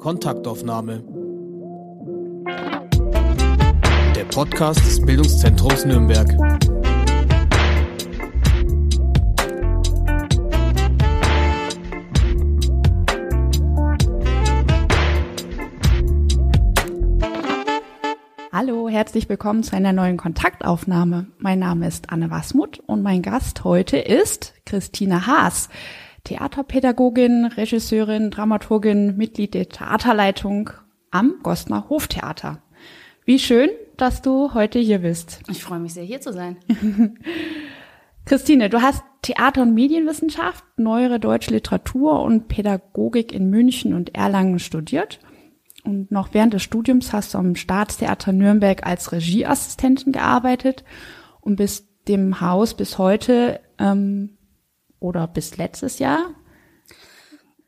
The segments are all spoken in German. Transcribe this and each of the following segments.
Kontaktaufnahme. Der Podcast des Bildungszentrums Nürnberg. Hallo, herzlich willkommen zu einer neuen Kontaktaufnahme. Mein Name ist Anne Wasmuth und mein Gast heute ist Christine Haas. Theaterpädagogin, Regisseurin, Dramaturgin, Mitglied der Theaterleitung am Gostner Hoftheater. Wie schön, dass du heute hier bist. Ich freue mich sehr, hier zu sein. Christine, du hast Theater- und Medienwissenschaft, neuere deutsche Literatur und Pädagogik in München und Erlangen studiert. Und noch während des Studiums hast du am Staatstheater Nürnberg als Regieassistentin gearbeitet und bist dem Haus bis heute ähm, oder bis letztes Jahr.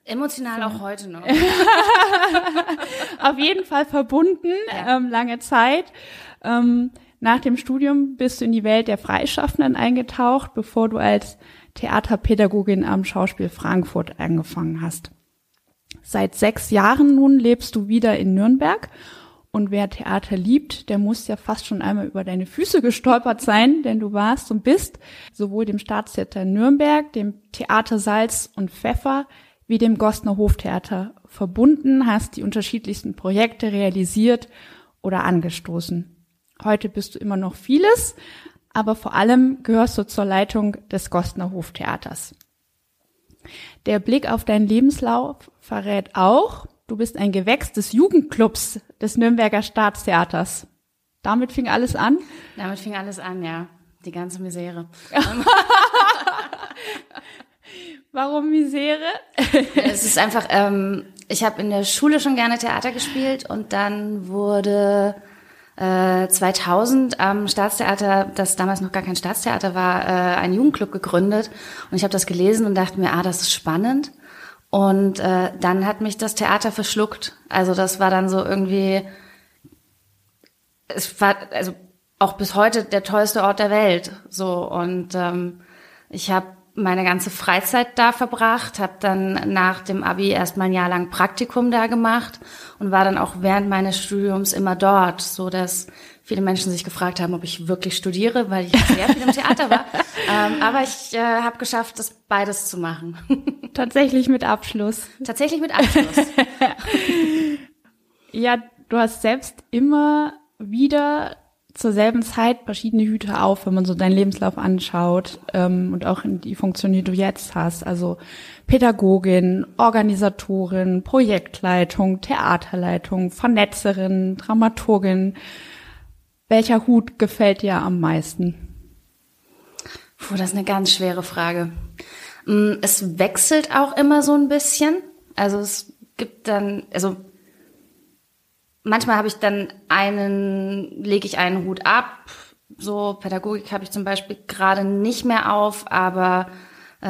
Emotional auch heute noch. Auf jeden Fall verbunden, ja. ähm, lange Zeit. Ähm, nach dem Studium bist du in die Welt der Freischaffenden eingetaucht, bevor du als Theaterpädagogin am Schauspiel Frankfurt angefangen hast. Seit sechs Jahren nun lebst du wieder in Nürnberg und wer Theater liebt, der muss ja fast schon einmal über deine Füße gestolpert sein, denn du warst und bist sowohl dem Staatstheater Nürnberg, dem Theater Salz und Pfeffer wie dem Gostner Hoftheater verbunden, hast die unterschiedlichsten Projekte realisiert oder angestoßen. Heute bist du immer noch vieles, aber vor allem gehörst du zur Leitung des Gostner Hoftheaters. Der Blick auf deinen Lebenslauf verrät auch, Du bist ein Gewächs des Jugendclubs des Nürnberger Staatstheaters. Damit fing alles an? Damit fing alles an, ja. Die ganze Misere. Warum Misere? es ist einfach, ähm, ich habe in der Schule schon gerne Theater gespielt und dann wurde äh, 2000 am Staatstheater, das damals noch gar kein Staatstheater war, äh, ein Jugendclub gegründet und ich habe das gelesen und dachte mir, ah, das ist spannend und äh, dann hat mich das Theater verschluckt. Also das war dann so irgendwie, es war also auch bis heute der tollste Ort der Welt. So und ähm, ich habe meine ganze Freizeit da verbracht, habe dann nach dem Abi erstmal ein Jahr lang Praktikum da gemacht und war dann auch während meines Studiums immer dort, so dass viele Menschen sich gefragt haben, ob ich wirklich studiere, weil ich sehr viel im Theater war. ähm, aber ich äh, habe geschafft, das beides zu machen. Tatsächlich mit Abschluss. Tatsächlich mit Abschluss. ja, du hast selbst immer wieder zur selben Zeit verschiedene Hüte auf, wenn man so deinen Lebenslauf anschaut ähm, und auch in die Funktion, die du jetzt hast. Also Pädagogin, Organisatorin, Projektleitung, Theaterleitung, Vernetzerin, Dramaturgin. Welcher Hut gefällt dir am meisten? Puh, das ist eine ganz schwere Frage. Mm, es wechselt auch immer so ein bisschen. Also es gibt dann, also manchmal habe ich dann einen, lege ich einen Hut ab. So Pädagogik habe ich zum Beispiel gerade nicht mehr auf, aber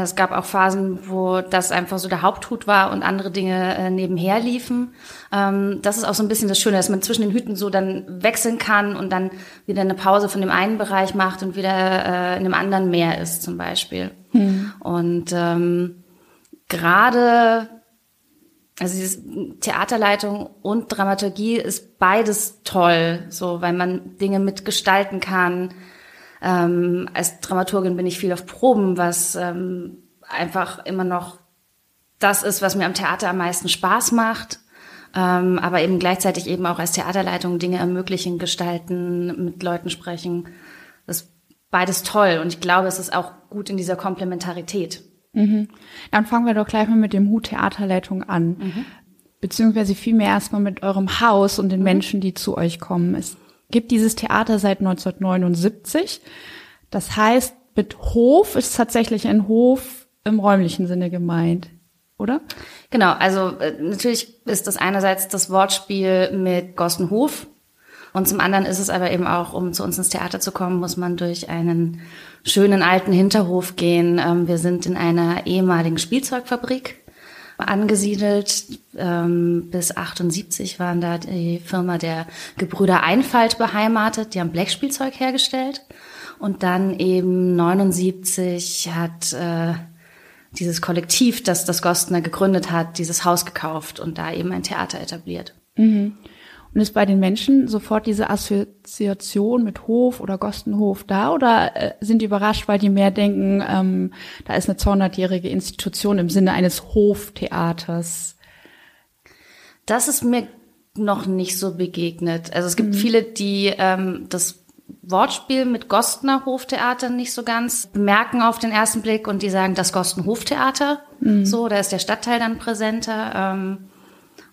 es gab auch Phasen, wo das einfach so der Haupthut war und andere Dinge äh, nebenher liefen. Ähm, das ist auch so ein bisschen das Schöne, dass man zwischen den Hüten so dann wechseln kann und dann wieder eine Pause von dem einen Bereich macht und wieder äh, in dem anderen mehr ist zum Beispiel. Hm. Und ähm, gerade also dieses Theaterleitung und Dramaturgie ist beides toll, so weil man Dinge mitgestalten kann, ähm, als Dramaturgin bin ich viel auf Proben, was ähm, einfach immer noch das ist, was mir am Theater am meisten Spaß macht. Ähm, aber eben gleichzeitig eben auch als Theaterleitung Dinge ermöglichen, gestalten, mit Leuten sprechen. Das ist beides toll und ich glaube, es ist auch gut in dieser Komplementarität. Mhm. Dann fangen wir doch gleich mal mit dem Hut Theaterleitung an. Mhm. Beziehungsweise vielmehr erstmal mit eurem Haus und den mhm. Menschen, die zu euch kommen. Es gibt dieses Theater seit 1979. Das heißt, mit Hof ist tatsächlich ein Hof im räumlichen Sinne gemeint, oder? Genau, also äh, natürlich ist das einerseits das Wortspiel mit Gossenhof und zum anderen ist es aber eben auch, um zu uns ins Theater zu kommen, muss man durch einen schönen alten Hinterhof gehen. Ähm, wir sind in einer ehemaligen Spielzeugfabrik angesiedelt. Ähm, bis 78 waren da die Firma der Gebrüder Einfalt beheimatet. Die haben Blechspielzeug hergestellt. Und dann eben 79 hat äh, dieses Kollektiv, das das Gostner gegründet hat, dieses Haus gekauft und da eben ein Theater etabliert. Mhm. Und ist bei den Menschen sofort diese Assoziation mit Hof oder Gostenhof da oder äh, sind die überrascht, weil die mehr denken, ähm, da ist eine 200-jährige Institution im Sinne eines Hoftheaters? Das ist mir noch nicht so begegnet. Also es gibt mhm. viele, die ähm, das Wortspiel mit Gostner Hoftheater nicht so ganz bemerken auf den ersten Blick und die sagen das Gosten Hoftheater. Mhm. So, da ist der Stadtteil dann präsenter. Ähm,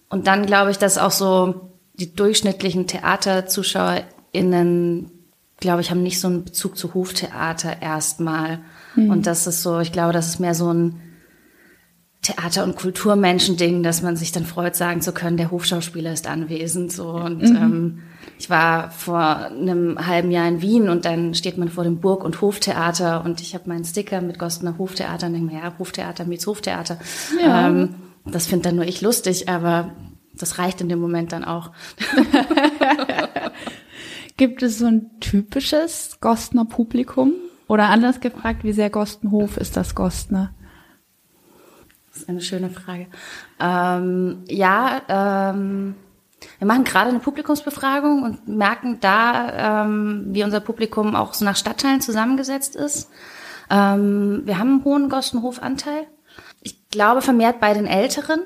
und dann glaube ich, dass auch so die durchschnittlichen TheaterzuschauerInnen, glaube ich, haben nicht so einen Bezug zu Hoftheater erstmal. Mhm. Und das ist so, ich glaube, das ist mehr so ein Theater- und Kulturmenschending, dass man sich dann freut, sagen zu können, der Hofschauspieler ist anwesend. So und mhm. ähm, ich war vor einem halben Jahr in Wien und dann steht man vor dem Burg- und Hoftheater und ich habe meinen Sticker mit Gostner Hoftheater und denke mir, ja, Hoftheater meets Hoftheater. Ja. Ähm, das finde dann nur ich lustig, aber das reicht in dem Moment dann auch. Gibt es so ein typisches Gostner Publikum? Oder anders gefragt, wie sehr Gostenhof ist das Gostner? Das ist eine schöne Frage. Ähm, ja, ähm, wir machen gerade eine Publikumsbefragung und merken da, ähm, wie unser Publikum auch so nach Stadtteilen zusammengesetzt ist. Ähm, wir haben einen hohen Gostenhofanteil. Ich glaube vermehrt bei den Älteren.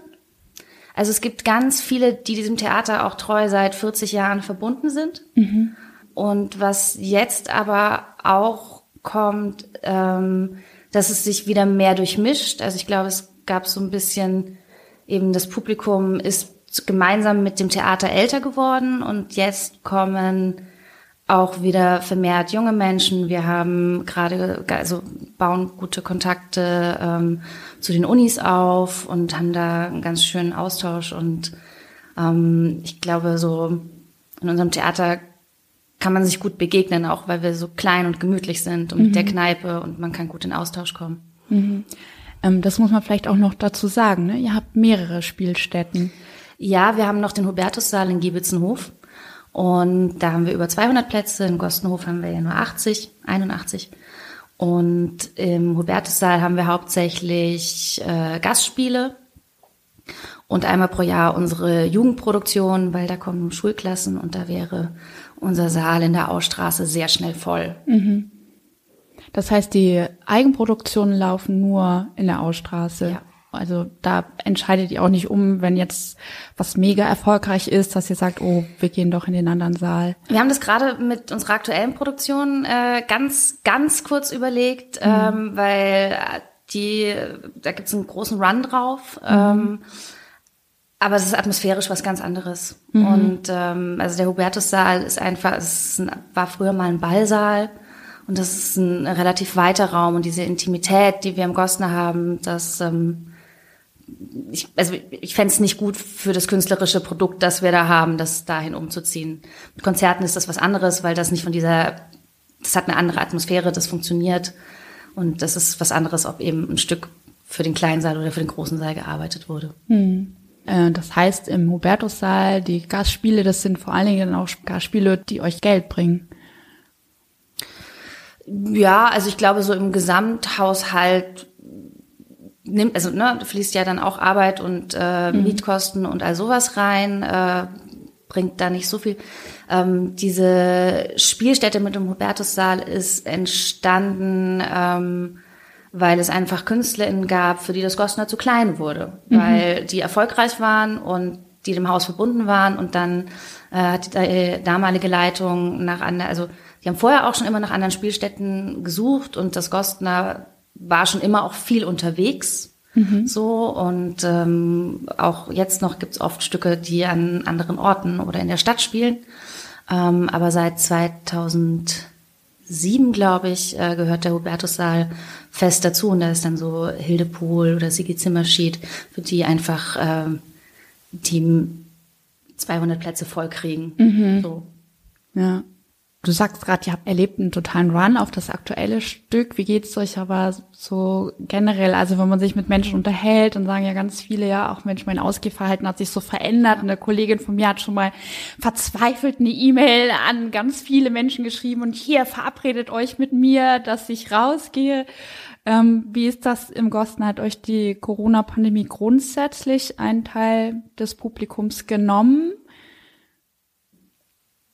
Also es gibt ganz viele, die diesem Theater auch treu seit 40 Jahren verbunden sind. Mhm. Und was jetzt aber auch kommt, ähm, dass es sich wieder mehr durchmischt. Also ich glaube, es gab so ein bisschen eben das Publikum ist gemeinsam mit dem Theater älter geworden und jetzt kommen auch wieder vermehrt junge Menschen. Wir haben gerade, also bauen gute Kontakte ähm, zu den Unis auf und haben da einen ganz schönen Austausch. Und ähm, ich glaube, so in unserem Theater kann man sich gut begegnen, auch weil wir so klein und gemütlich sind und mhm. mit der Kneipe und man kann gut in Austausch kommen. Mhm. Ähm, das muss man vielleicht auch noch dazu sagen. Ne? Ihr habt mehrere Spielstätten. Ja, wir haben noch den Hubertussaal in Giebitzenhof. Und da haben wir über 200 Plätze. In Gostenhof haben wir ja nur 80, 81. Und im Hubertussaal haben wir hauptsächlich äh, Gastspiele und einmal pro Jahr unsere Jugendproduktion, weil da kommen Schulklassen und da wäre unser Saal in der Ausstraße sehr schnell voll. Mhm. Das heißt, die Eigenproduktionen laufen nur in der Ausstraße. Ja. Also da entscheidet ihr auch nicht um, wenn jetzt was mega erfolgreich ist, dass ihr sagt, oh, wir gehen doch in den anderen Saal. Wir haben das gerade mit unserer aktuellen Produktion äh, ganz, ganz kurz überlegt, mhm. ähm, weil die, da gibt es einen großen Run drauf. Mhm. Ähm, aber es ist atmosphärisch was ganz anderes. Mhm. Und ähm, also der Hubertus-Saal ist einfach, es ein, war früher mal ein Ballsaal. Und das ist ein relativ weiter Raum und diese Intimität, die wir im Gostner haben, das ähm, ich, also ich fände es nicht gut für das künstlerische Produkt, das wir da haben, das dahin umzuziehen. Mit Konzerten ist das was anderes, weil das nicht von dieser, das hat eine andere Atmosphäre, das funktioniert. Und das ist was anderes, ob eben ein Stück für den kleinen Saal oder für den großen Saal gearbeitet wurde. Hm. Äh, das heißt, im Hubertussaal, die Gastspiele, das sind vor allen Dingen auch Gastspiele, die euch Geld bringen. Ja, also ich glaube, so im Gesamthaushalt nimmt, also ne, fließt ja dann auch Arbeit und äh, mhm. Mietkosten und all sowas rein, äh, bringt da nicht so viel. Ähm, diese Spielstätte mit dem Hubertussaal ist entstanden, ähm, weil es einfach KünstlerInnen gab, für die das Gostner zu klein wurde, mhm. weil die erfolgreich waren und die dem Haus verbunden waren und dann äh, hat die äh, damalige Leitung nach anderen, also die haben vorher auch schon immer nach anderen Spielstätten gesucht und das Gostner war schon immer auch viel unterwegs. Mhm. So und ähm, auch jetzt noch gibt's oft Stücke, die an anderen Orten oder in der Stadt spielen. Ähm, aber seit 2007, glaube ich, äh, gehört der Hubertussaal fest dazu. Und da ist dann so Hilde Pohl oder Sigi Zimmerschied, für die einfach äh, die 200 Plätze voll kriegen. Mhm. So. Ja. Du sagst gerade, ihr habt erlebt einen totalen Run auf das aktuelle Stück. Wie geht's euch aber so generell? Also wenn man sich mit Menschen unterhält, dann sagen ja ganz viele, ja, auch Mensch, mein Ausgehverhalten hat sich so verändert. Eine Kollegin von mir hat schon mal verzweifelt eine E-Mail an ganz viele Menschen geschrieben und hier verabredet euch mit mir, dass ich rausgehe. Ähm, wie ist das im Gosten? Hat euch die Corona-Pandemie grundsätzlich einen Teil des Publikums genommen?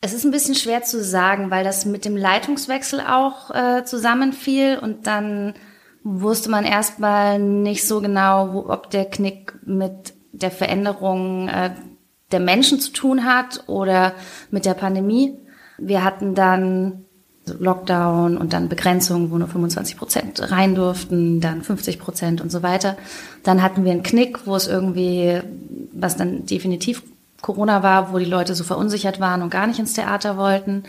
Es ist ein bisschen schwer zu sagen, weil das mit dem Leitungswechsel auch äh, zusammenfiel und dann wusste man erstmal nicht so genau, wo, ob der Knick mit der Veränderung äh, der Menschen zu tun hat oder mit der Pandemie. Wir hatten dann Lockdown und dann Begrenzungen, wo nur 25 Prozent rein durften, dann 50 Prozent und so weiter. Dann hatten wir einen Knick, wo es irgendwie, was dann definitiv Corona war, wo die Leute so verunsichert waren und gar nicht ins Theater wollten.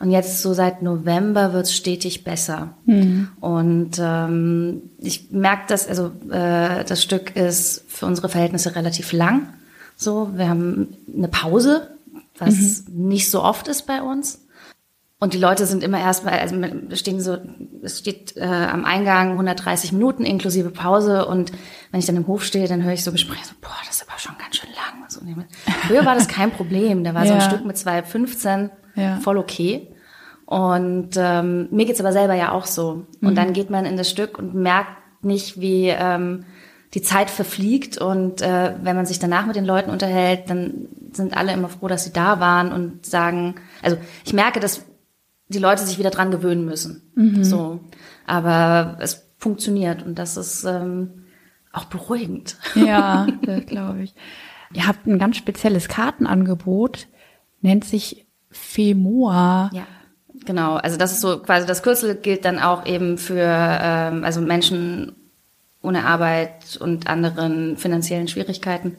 Und jetzt so seit November wird es stetig besser. Mhm. Und ähm, ich merke, dass also äh, das Stück ist für unsere Verhältnisse relativ lang. So, wir haben eine Pause, was mhm. nicht so oft ist bei uns. Und die Leute sind immer erstmal, also stehen so, es steht äh, am Eingang 130 Minuten inklusive Pause und wenn ich dann im Hof stehe, dann höre ich so Gespräche, so, boah, das ist aber schon ganz schön lang. So, früher war das kein Problem, da war ja. so ein Stück mit 2,15 ja. voll okay. Und ähm, mir geht's aber selber ja auch so. Und mhm. dann geht man in das Stück und merkt nicht, wie ähm, die Zeit verfliegt. Und äh, wenn man sich danach mit den Leuten unterhält, dann sind alle immer froh, dass sie da waren und sagen, also ich merke, dass die Leute sich wieder dran gewöhnen müssen. Mhm. So. Aber es funktioniert und das ist ähm, auch beruhigend. Ja, das glaube ich. Ihr habt ein ganz spezielles Kartenangebot, nennt sich FEMOA. Ja. Genau, also das ist so quasi das Kürzel gilt dann auch eben für ähm, also Menschen ohne Arbeit und anderen finanziellen Schwierigkeiten.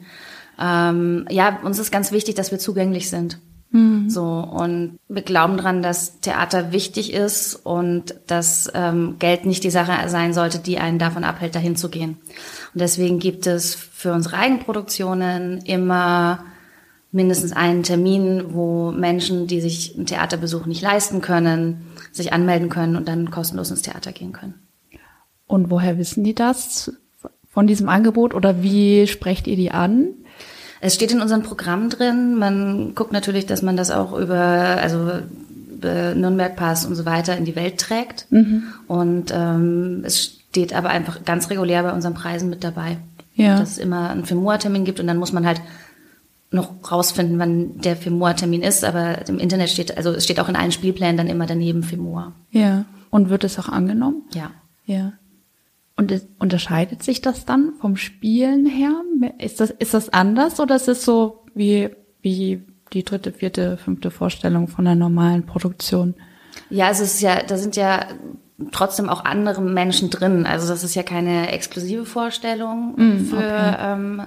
Ähm, ja, uns ist ganz wichtig, dass wir zugänglich sind. Mhm. So, und wir glauben dran, dass Theater wichtig ist und dass ähm, Geld nicht die Sache sein sollte, die einen davon abhält, dahin zu gehen. Und deswegen gibt es für unsere Eigenproduktionen immer mindestens einen Termin, wo Menschen, die sich einen Theaterbesuch nicht leisten können, sich anmelden können und dann kostenlos ins Theater gehen können. Und woher wissen die das von diesem Angebot oder wie sprecht ihr die an? Es steht in unserem Programm drin. Man guckt natürlich, dass man das auch über, also über Nürnberg Pass und so weiter in die Welt trägt. Mhm. Und ähm, es steht aber einfach ganz regulär bei unseren Preisen mit dabei. Ja. Dass es immer einen Femoa-Termin gibt und dann muss man halt noch rausfinden, wann der Femoa-Termin ist, aber im Internet steht, also es steht auch in allen Spielplänen dann immer daneben Femoa. Ja. Und wird es auch angenommen? Ja. Ja. Und unterscheidet sich das dann vom Spielen her? Ist das, ist das anders oder ist es so wie, wie die dritte, vierte, fünfte Vorstellung von einer normalen Produktion? Ja, also es ist ja, da sind ja trotzdem auch andere Menschen drin. Also das ist ja keine exklusive Vorstellung mm, für, okay. ähm,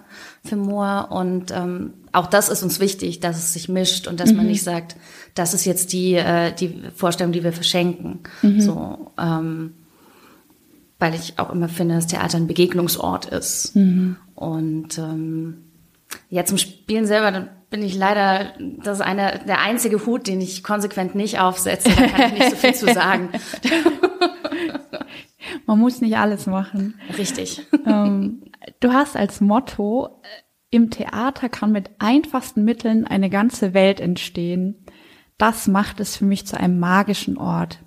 für Moor. Und ähm, auch das ist uns wichtig, dass es sich mischt und dass mhm. man nicht sagt, das ist jetzt die, äh, die Vorstellung, die wir verschenken. Mhm. So, ähm, weil ich auch immer finde, dass Theater ein Begegnungsort ist. Mhm. Und ähm, ja, zum Spielen selber, dann bin ich leider, das ist einer, der einzige Hut, den ich konsequent nicht aufsetze. Da kann ich nicht so viel zu sagen. Man muss nicht alles machen. Richtig. Ähm, du hast als Motto, im Theater kann mit einfachsten Mitteln eine ganze Welt entstehen. Das macht es für mich zu einem magischen Ort.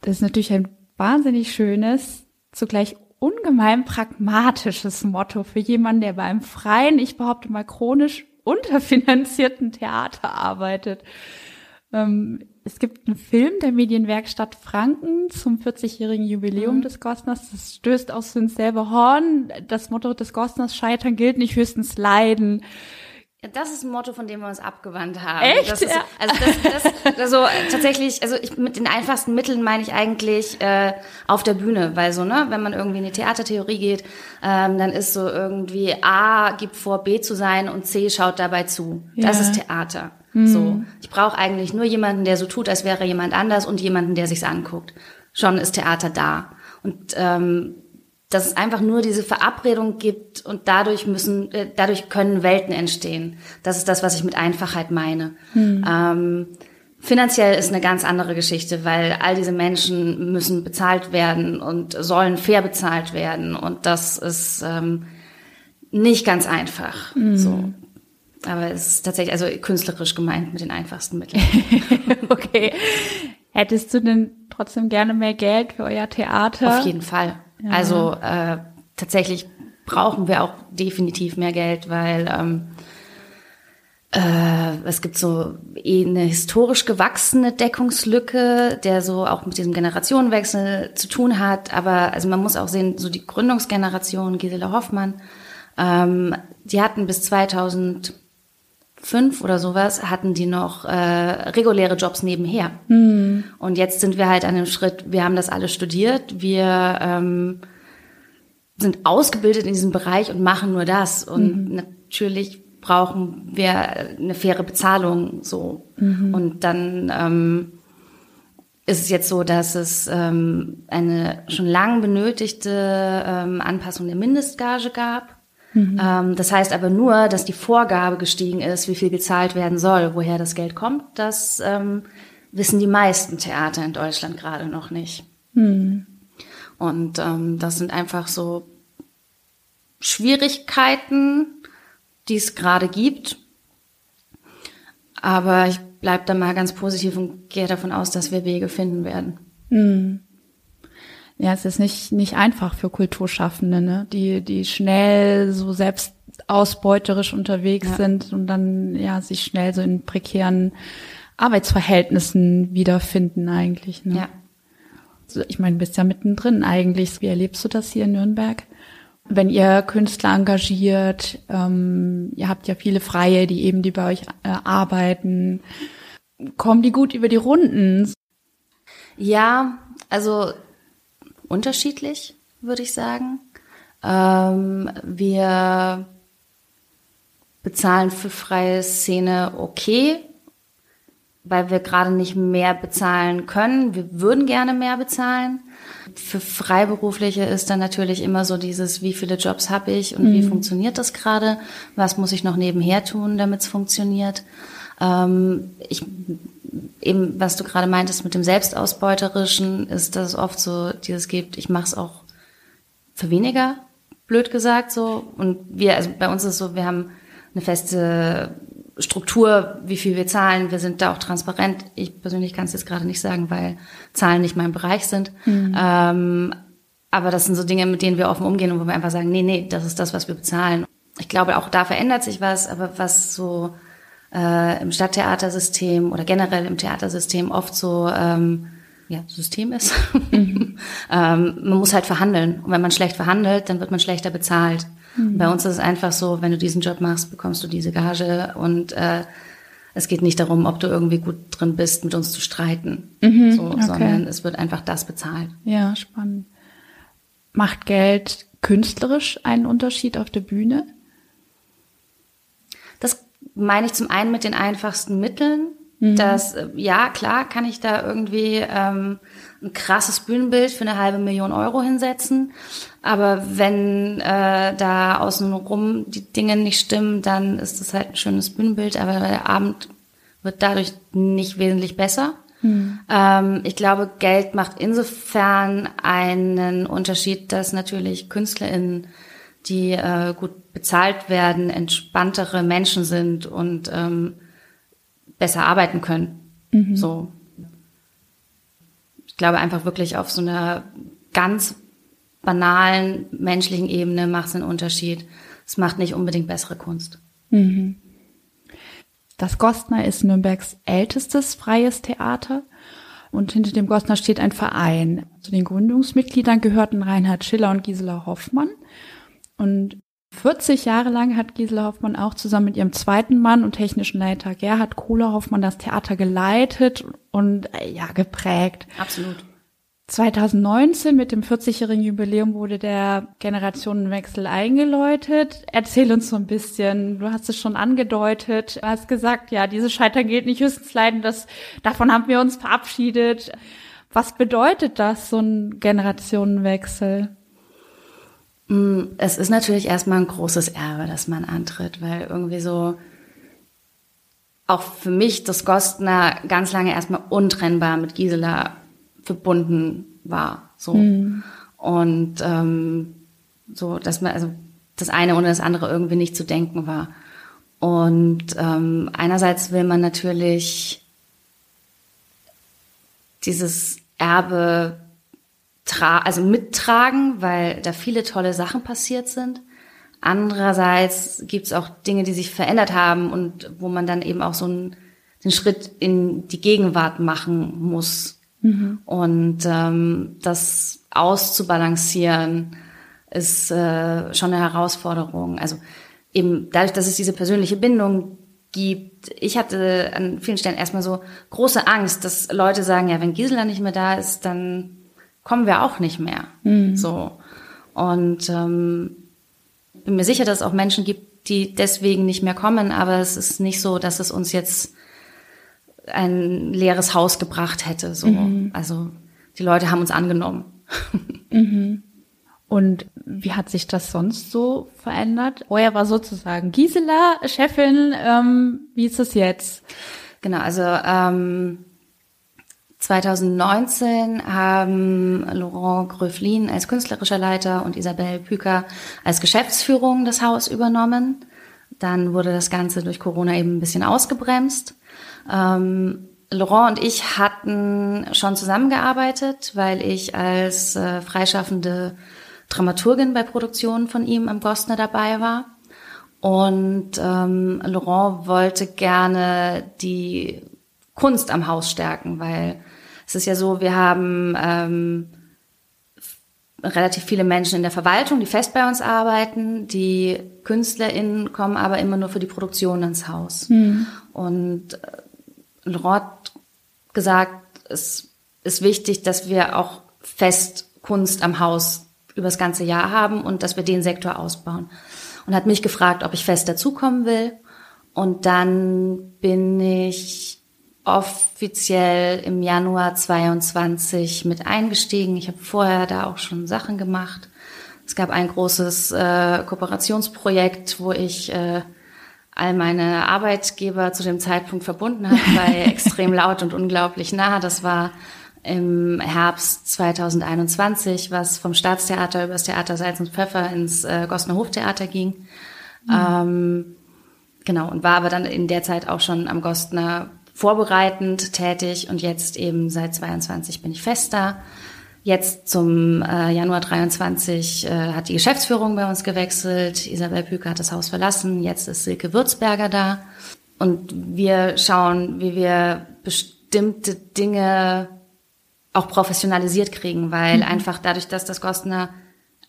Das ist natürlich ein wahnsinnig schönes, zugleich ungemein pragmatisches Motto für jemanden, der beim freien, ich behaupte mal chronisch unterfinanzierten Theater arbeitet. Ähm, es gibt einen Film der Medienwerkstatt Franken zum 40-jährigen Jubiläum mhm. des Gostners. Das stößt aus ins selbe Horn. Das Motto des Gostners Scheitern gilt nicht höchstens Leiden. Das ist ein Motto, von dem wir uns abgewandt haben. Echt? Das ist, ja. Also das, das, also tatsächlich, also ich, mit den einfachsten Mitteln meine ich eigentlich äh, auf der Bühne, weil so, ne, wenn man irgendwie in die Theatertheorie geht, ähm, dann ist so irgendwie A gibt vor, B zu sein und C schaut dabei zu. Ja. Das ist Theater. Mhm. So, ich brauche eigentlich nur jemanden, der so tut, als wäre jemand anders und jemanden, der sich's anguckt. Schon ist Theater da. Und ähm, dass es einfach nur diese Verabredung gibt und dadurch müssen, äh, dadurch können Welten entstehen. Das ist das, was ich mit Einfachheit meine. Hm. Ähm, finanziell ist eine ganz andere Geschichte, weil all diese Menschen müssen bezahlt werden und sollen fair bezahlt werden und das ist ähm, nicht ganz einfach. Hm. So. Aber es ist tatsächlich also künstlerisch gemeint mit den einfachsten Mitteln. okay. Hättest du denn trotzdem gerne mehr Geld für euer Theater? Auf jeden Fall. Also äh, tatsächlich brauchen wir auch definitiv mehr Geld, weil ähm, äh, es gibt so eh eine historisch gewachsene Deckungslücke, der so auch mit diesem Generationenwechsel zu tun hat. Aber also man muss auch sehen, so die Gründungsgeneration, Gisela Hoffmann, ähm, die hatten bis 2005 oder sowas, hatten die noch äh, reguläre Jobs nebenher. Mhm. Und jetzt sind wir halt an einem Schritt, wir haben das alles studiert, wir ähm, sind ausgebildet in diesem Bereich und machen nur das. Und mhm. natürlich brauchen wir eine faire Bezahlung so. Mhm. Und dann ähm, ist es jetzt so, dass es ähm, eine schon lang benötigte ähm, Anpassung der Mindestgage gab. Mhm. Ähm, das heißt aber nur, dass die Vorgabe gestiegen ist, wie viel gezahlt werden soll. Woher das Geld kommt, das ähm, wissen die meisten Theater in Deutschland gerade noch nicht. Mhm. Und ähm, das sind einfach so Schwierigkeiten, die es gerade gibt. Aber ich bleibe da mal ganz positiv und gehe davon aus, dass wir Wege finden werden. Mhm. Ja, es ist nicht, nicht einfach für Kulturschaffende, ne? die, die schnell so selbst ausbeuterisch unterwegs ja. sind und dann ja sich schnell so in prekären Arbeitsverhältnissen wiederfinden eigentlich. Ne? Ja. Also ich meine, du bist ja mittendrin eigentlich. Wie erlebst du das hier in Nürnberg? wenn ihr Künstler engagiert, ähm, ihr habt ja viele Freie, die eben, die bei euch äh, arbeiten, kommen die gut über die Runden? Ja, also unterschiedlich, würde ich sagen. Ähm, wir bezahlen für freie Szene okay, weil wir gerade nicht mehr bezahlen können. Wir würden gerne mehr bezahlen. Für Freiberufliche ist dann natürlich immer so dieses, wie viele Jobs habe ich und mhm. wie funktioniert das gerade? Was muss ich noch nebenher tun, damit es funktioniert? Ähm, ich, eben, was du gerade meintest mit dem Selbstausbeuterischen, ist das oft so, dieses gibt, ich mache es auch für weniger, blöd gesagt so. Und wir, also bei uns ist es so, wir haben eine feste Struktur, wie viel wir zahlen. Wir sind da auch transparent. Ich persönlich kann es jetzt gerade nicht sagen, weil Zahlen nicht mein Bereich sind. Mhm. Ähm, aber das sind so Dinge, mit denen wir offen umgehen und wo wir einfach sagen, nee, nee, das ist das, was wir bezahlen. Ich glaube, auch da verändert sich was, aber was so äh, im Stadttheatersystem oder generell im Theatersystem oft so ähm, ja, System ist. Mhm. ähm, man muss halt verhandeln. Und wenn man schlecht verhandelt, dann wird man schlechter bezahlt. Mhm. Bei uns ist es einfach so, wenn du diesen Job machst, bekommst du diese Gage und äh, es geht nicht darum, ob du irgendwie gut drin bist, mit uns zu streiten, mhm, so, okay. sondern es wird einfach das bezahlt. Ja, spannend. Macht Geld künstlerisch einen Unterschied auf der Bühne? Das meine ich zum einen mit den einfachsten Mitteln. Mhm. Dass, äh, ja, klar, kann ich da irgendwie ähm, ein krasses Bühnenbild für eine halbe Million Euro hinsetzen. Aber wenn äh, da außenrum die Dinge nicht stimmen, dann ist das halt ein schönes Bühnenbild, aber der Abend wird dadurch nicht wesentlich besser. Hm. Ähm, ich glaube, Geld macht insofern einen Unterschied, dass natürlich KünstlerInnen, die äh, gut bezahlt werden, entspanntere Menschen sind und ähm, besser arbeiten können. Mhm. So ich glaube einfach wirklich auf so einer ganz banalen menschlichen Ebene macht es einen Unterschied. Es macht nicht unbedingt bessere Kunst. Mhm. Das Gostner ist Nürnbergs ältestes freies Theater und hinter dem Gostner steht ein Verein. Zu den Gründungsmitgliedern gehörten Reinhard Schiller und Gisela Hoffmann. Und 40 Jahre lang hat Gisela Hoffmann auch zusammen mit ihrem zweiten Mann und technischen Leiter Gerhard Kohler Hoffmann das Theater geleitet und äh, ja geprägt. Absolut. 2019 mit dem 40-jährigen Jubiläum wurde der Generationenwechsel eingeläutet. Erzähl uns so ein bisschen. Du hast es schon angedeutet. Du hast gesagt, ja, dieses Scheitern geht nicht höchstens leiden. Das, davon haben wir uns verabschiedet. Was bedeutet das, so ein Generationenwechsel? Mm, es ist natürlich erstmal ein großes Erbe, das man antritt, weil irgendwie so auch für mich das Gostner ganz lange erstmal untrennbar mit Gisela verbunden war. So. Mhm. Und ähm, so, dass man, also das eine ohne das andere irgendwie nicht zu denken war. Und ähm, einerseits will man natürlich dieses Erbe tra also mittragen, weil da viele tolle Sachen passiert sind. Andererseits gibt es auch Dinge, die sich verändert haben und wo man dann eben auch so einen, den Schritt in die Gegenwart machen muss. Mhm. Und ähm, das auszubalancieren ist äh, schon eine Herausforderung. Also eben dadurch, dass es diese persönliche Bindung gibt. Ich hatte an vielen Stellen erstmal so große Angst, dass Leute sagen, ja, wenn Gisela nicht mehr da ist, dann kommen wir auch nicht mehr. Mhm. So. Und ähm, bin mir sicher, dass es auch Menschen gibt, die deswegen nicht mehr kommen, aber es ist nicht so, dass es uns jetzt ein leeres Haus gebracht hätte. So. Mhm. Also die Leute haben uns angenommen. Mhm. Und wie hat sich das sonst so verändert? Vorher war sozusagen Gisela Chefin. Ähm, wie ist es jetzt? Genau, also ähm, 2019 haben Laurent Gröflin als künstlerischer Leiter und Isabelle Püker als Geschäftsführung das Haus übernommen. Dann wurde das Ganze durch Corona eben ein bisschen ausgebremst. Ähm, Laurent und ich hatten schon zusammengearbeitet, weil ich als äh, freischaffende Dramaturgin bei Produktionen von ihm am Gostner dabei war. Und ähm, Laurent wollte gerne die Kunst am Haus stärken, weil es ist ja so, wir haben ähm, relativ viele Menschen in der Verwaltung, die fest bei uns arbeiten. Die KünstlerInnen kommen aber immer nur für die Produktion ins Haus. Mhm. Und äh, Laurent hat gesagt, es ist wichtig, dass wir auch fest Kunst am Haus über das ganze Jahr haben und dass wir den Sektor ausbauen. Und hat mich gefragt, ob ich fest dazukommen will. Und dann bin ich offiziell im Januar 22 mit eingestiegen. Ich habe vorher da auch schon Sachen gemacht. Es gab ein großes äh, Kooperationsprojekt, wo ich äh, all meine Arbeitgeber zu dem Zeitpunkt verbunden habe, bei extrem laut und unglaublich nah. Das war im Herbst 2021, was vom Staatstheater über das Theater Salz und Pfeffer ins äh, Gossener Hoftheater ging. Mhm. Ähm, genau, und war aber dann in der Zeit auch schon am Gostner vorbereitend tätig und jetzt eben seit 22 bin ich fest da. Jetzt zum äh, Januar 23 äh, hat die Geschäftsführung bei uns gewechselt. Isabel Püker hat das Haus verlassen. Jetzt ist Silke Würzberger da. Und wir schauen, wie wir bestimmte Dinge auch professionalisiert kriegen, weil mhm. einfach dadurch, dass das Gostner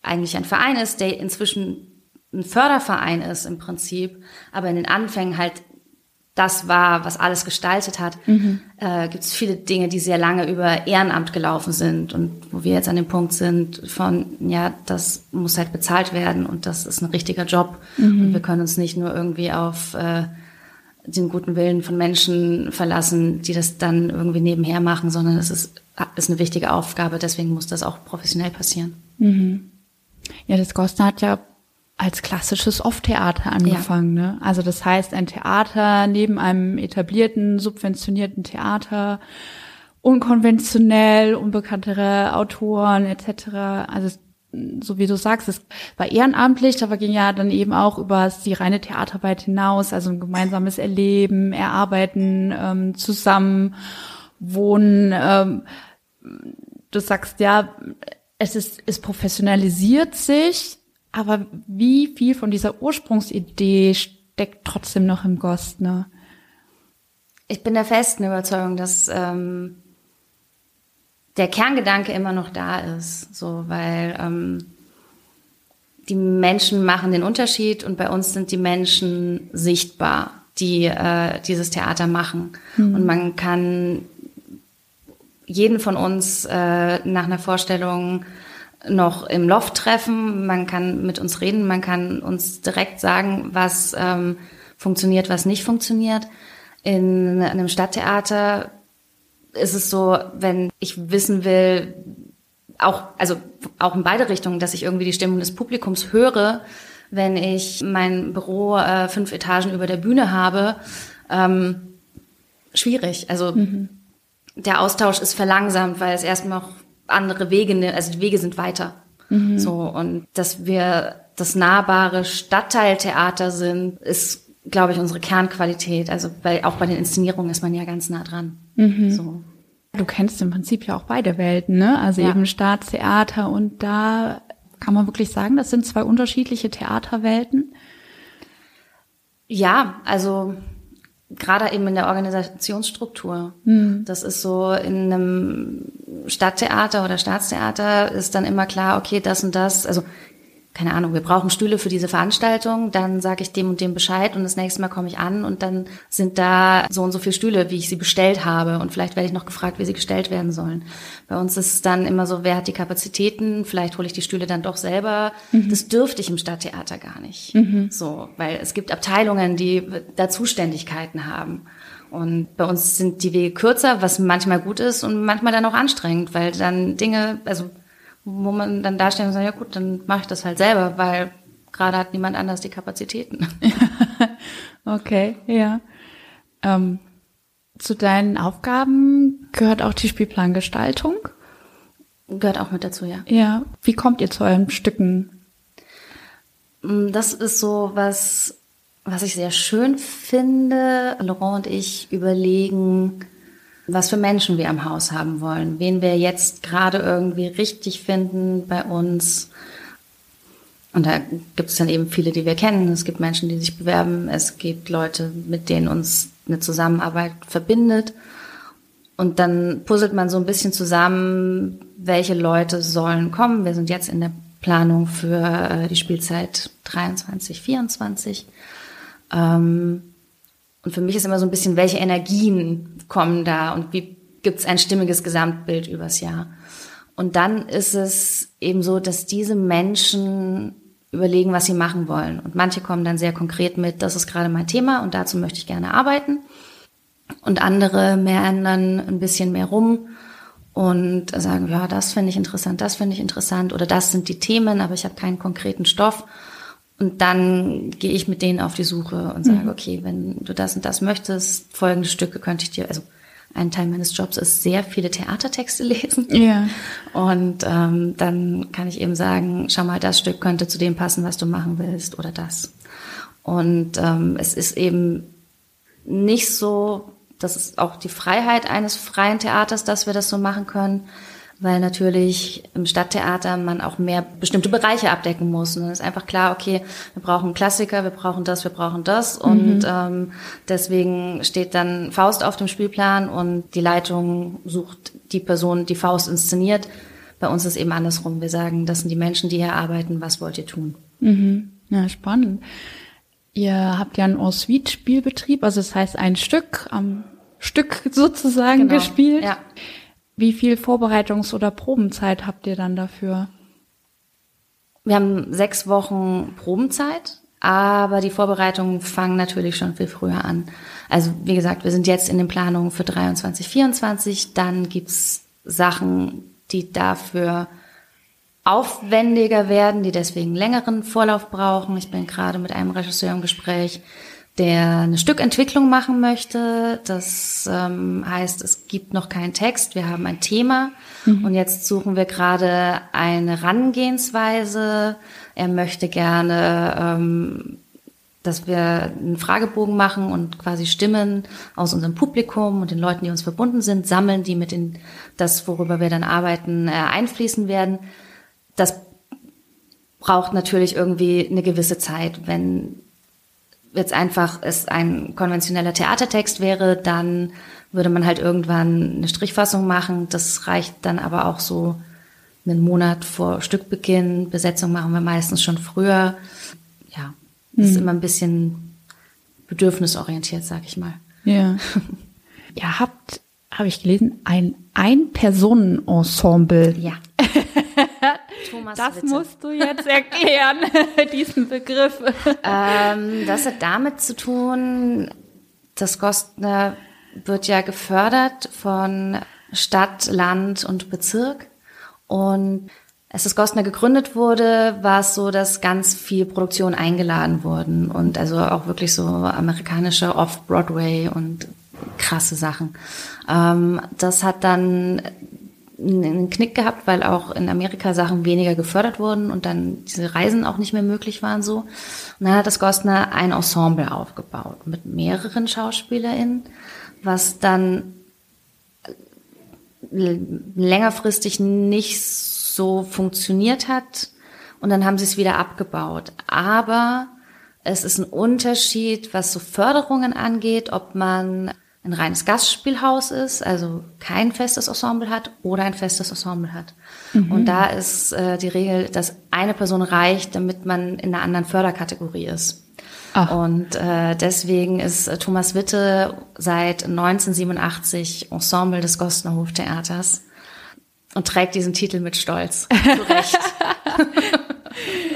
eigentlich ein Verein ist, der inzwischen ein Förderverein ist im Prinzip, aber in den Anfängen halt das war, was alles gestaltet hat, mhm. äh, gibt es viele Dinge, die sehr lange über Ehrenamt gelaufen sind und wo wir jetzt an dem Punkt sind von, ja, das muss halt bezahlt werden und das ist ein richtiger Job mhm. und wir können uns nicht nur irgendwie auf äh, den guten Willen von Menschen verlassen, die das dann irgendwie nebenher machen, sondern es ist ist eine wichtige Aufgabe, deswegen muss das auch professionell passieren. Mhm. Ja, das Gostner hat ja als klassisches Off-Theater angefangen. Ja. Ne? Also das heißt, ein Theater neben einem etablierten, subventionierten Theater, unkonventionell, unbekanntere Autoren etc. Also so wie du sagst, es war ehrenamtlich, aber ging ja dann eben auch über die reine Theaterarbeit hinaus, also ein gemeinsames Erleben, Erarbeiten, ähm, zusammen wohnen. Ähm, du sagst ja, es ist, es professionalisiert sich, aber wie viel von dieser Ursprungsidee steckt trotzdem noch im Gost, ne? Ich bin der festen Überzeugung, dass ähm, der Kerngedanke immer noch da ist, so weil ähm, die Menschen machen den Unterschied und bei uns sind die Menschen sichtbar, die äh, dieses Theater machen. Mhm. Und man kann jeden von uns äh, nach einer Vorstellung noch im Loft treffen. Man kann mit uns reden, man kann uns direkt sagen, was ähm, funktioniert, was nicht funktioniert. In einem Stadttheater ist es so, wenn ich wissen will, auch, also auch in beide Richtungen, dass ich irgendwie die Stimmung des Publikums höre, wenn ich mein Büro äh, fünf Etagen über der Bühne habe, ähm, schwierig. Also mhm der Austausch ist verlangsamt, weil es erstmal noch andere Wege, ne, also die Wege sind weiter. Mhm. So, und dass wir das nahbare Stadtteiltheater sind, ist, glaube ich, unsere Kernqualität. Also bei, auch bei den Inszenierungen ist man ja ganz nah dran. Mhm. So. Du kennst im Prinzip ja auch beide Welten, ne? Also Ja. eben Staatstheater und da kann man wirklich sagen, das sind zwei unterschiedliche Theaterwelten. Ja, also gerade eben in der Organisationsstruktur. Das ist so in einem Stadttheater oder Staatstheater ist dann immer klar, okay, das und das, also keine Ahnung, wir brauchen Stühle für diese Veranstaltung, dann sage ich dem und dem Bescheid und das nächste Mal komme ich an und dann sind da so und so viele Stühle, wie ich sie bestellt habe und vielleicht werde ich noch gefragt, wie sie gestellt werden sollen. Bei uns ist es dann immer so, wer hat die Kapazitäten, vielleicht hole ich die Stühle dann doch selber. Das dürfte ich im Stadttheater gar nicht. So, weil es gibt Abteilungen, die da Zuständigkeiten haben. Und bei uns sind die Wege kürzer, was manchmal gut ist und manchmal dann auch anstrengend, weil dann Dinge, also wo man dann da steht und sagt, ja gut, dann mache ich das halt selber, weil gerade hat niemand anders die Kapazitäten. Okay, ja. Ähm, zu deinen Aufgaben gehört auch die Spielplangestaltung. Gehört auch mit dazu, ja. Ja. Wie kommt ihr zu euren Stücken? Mm, Das ist so was, was ich sehr schön finde. Laurent und ich überlegen, was für Menschen wir am Haus haben wollen, wen wir jetzt gerade irgendwie richtig finden bei uns. Und da gibt es dann eben viele, die wir kennen. Es gibt Menschen, die sich bewerben. Es gibt Leute, mit denen uns eine Zusammenarbeit verbindet. Und dann puzzelt man so ein bisschen zusammen, welche Leute sollen kommen. Wir sind jetzt in der Planung für äh, die Spielzeit 23, 24. Ähm, und für mich ist immer so ein bisschen, welche Energien kommen da und wie gibt es ein stimmiges Gesamtbild übers Jahr. Und dann ist es eben so, dass diese Menschen überlegen, was sie machen wollen. Und manche kommen dann sehr konkret mit, das ist gerade mein Thema und dazu möchte ich gerne arbeiten. Und andere mehren dann ein bisschen mehr rum und sagen, ja, das finde ich interessant, das finde ich interessant oder das sind die Themen, aber ich habe keinen konkreten Stoff. Und dann gehe ich mit denen auf die Suche und sage, okay, wenn du das und das möchtest, folgende Stücke könnte ich dir, also ein Teil meines Jobs ist sehr viele Theatertexte lesen. Ja. Und ähm, dann kann ich eben sagen, schau mal, das Stück könnte zu dem passen, was du machen willst oder das. Und ähm, es ist eben nicht so, das ist auch die Freiheit eines freien Theaters, dass wir das so machen können, weil natürlich im Stadttheater man auch mehr bestimmte Bereiche abdecken muss. Und dann ist einfach klar, okay, wir brauchen Klassiker, wir brauchen das, wir brauchen das. Und ähm, deswegen steht dann Faust auf dem Spielplan und die Leitung sucht die Person, die Faust inszeniert. Bei uns ist eben andersrum. Wir sagen, das sind die Menschen, die hier arbeiten, was wollt ihr tun? Mhm. Ja, spannend. Ihr habt ja einen Ensuite-Spielbetrieb, also das heißt ein Stück am Stück sozusagen Genau. gespielt. Ja. Wie viel Vorbereitungs- oder Probenzeit habt ihr dann dafür? Wir haben sechs Wochen Probenzeit, aber die Vorbereitungen fangen natürlich schon viel früher an. Also wie gesagt, wir sind jetzt in den Planungen für 23, 24. Dann gibt's Sachen, die dafür aufwendiger werden, die deswegen längeren Vorlauf brauchen. Ich bin gerade mit einem Regisseur im Gespräch, der eine Stückentwicklung machen möchte. Das ähm, heißt, es gibt noch keinen Text, wir haben ein Thema und jetzt suchen wir gerade eine Herangehensweise. Er möchte gerne, ähm, dass wir einen Fragebogen machen und quasi Stimmen aus unserem Publikum und den Leuten, die uns verbunden sind, sammeln, die mit in das, worüber wir dann arbeiten, äh, einfließen werden. Das braucht natürlich irgendwie eine gewisse Zeit. Wenn jetzt einfach es ein konventioneller Theatertext wäre, dann würde man halt irgendwann eine Strichfassung machen. Das reicht dann aber auch so einen Monat vor Stückbeginn. Besetzung machen wir meistens schon früher. Ja, ist immer ein bisschen bedürfnisorientiert, sag ich mal. Ja. Ihr habt, habe ich gelesen, ein Ein-Personen-Ensemble. Ja. Thomas Das Witte. musst du jetzt erklären, diesen Begriff. Ähm, das hat damit zu tun, das Gostner wird ja gefördert von Stadt, Land und Bezirk. Und als das Gostner gegründet wurde, war es so, dass ganz viel Produktion eingeladen wurden und also auch wirklich so amerikanische Off-Broadway und krasse Sachen. Ähm, das hat dann einen Knick gehabt, weil auch in Amerika Sachen weniger gefördert wurden und dann diese Reisen auch nicht mehr möglich waren so. Und dann hat das Gostner ein Ensemble aufgebaut mit mehreren SchauspielerInnen, was dann längerfristig nicht so funktioniert hat und dann haben sie es wieder abgebaut. Aber es ist ein Unterschied, was so Förderungen angeht, ob man ein reines Gastspielhaus ist, also kein festes Ensemble hat oder ein festes Ensemble hat. Mhm. Und da ist äh, die Regel, dass eine Person reicht, damit man in einer anderen Förderkategorie ist. Ach. Und äh, deswegen ist äh, Thomas Witte seit 1987 Ensemble des Gostner Hoftheaters und trägt diesen Titel mit Stolz. Zu Recht.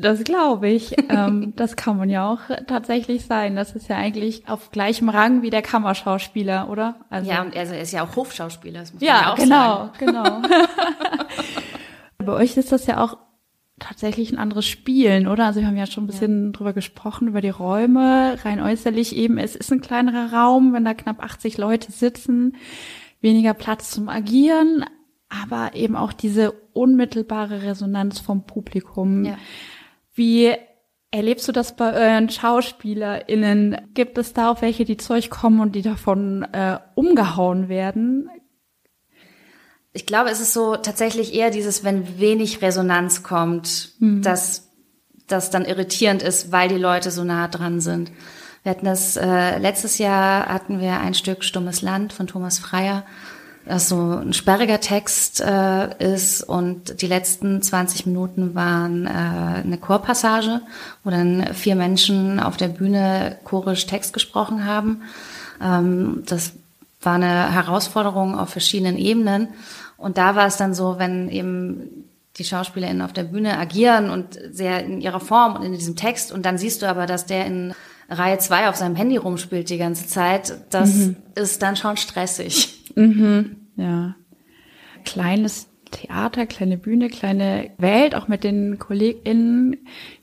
Das glaube ich. ähm, das kann man ja auch tatsächlich sein. Das ist ja eigentlich auf gleichem Rang wie der Kammerschauspieler, oder? Also, ja, und er ist ja auch Hofschauspieler. Das muss ja, man ja auch genau, sagen. genau. Bei euch ist das ja auch tatsächlich ein anderes Spielen, oder? Also wir haben ja schon ein bisschen ja. drüber gesprochen, über die Räume, rein äußerlich eben. Es ist ein kleinerer Raum, wenn da knapp 80 Leute sitzen, weniger Platz zum Agieren, aber eben auch diese unmittelbare Resonanz vom Publikum. Ja. Wie erlebst du das bei euren SchauspielerInnen? Gibt es da auch welche, die zu euch kommen und die davon äh, umgehauen werden? Ich glaube, es ist so tatsächlich eher dieses, wenn wenig Resonanz kommt, mhm. dass das dann irritierend ist, weil die Leute so nah dran sind. Wir hatten das äh, letztes Jahr hatten wir ein Stück Stummes Land von Thomas Freier das so ein sperriger Text äh, ist und die letzten 20 Minuten waren äh, eine Chorpassage, wo dann vier Menschen auf der Bühne chorisch Text gesprochen haben. Ähm, das war eine Herausforderung auf verschiedenen Ebenen und da war es dann so, wenn eben die SchauspielerInnen auf der Bühne agieren und sehr in ihrer Form und in diesem Text und dann siehst du aber, dass der in Reihe zwei auf seinem Handy rumspielt die ganze Zeit, das mhm. ist dann schon stressig. Mhm, ja. Kleines Theater, kleine Bühne, kleine Welt, auch mit den KollegInnen.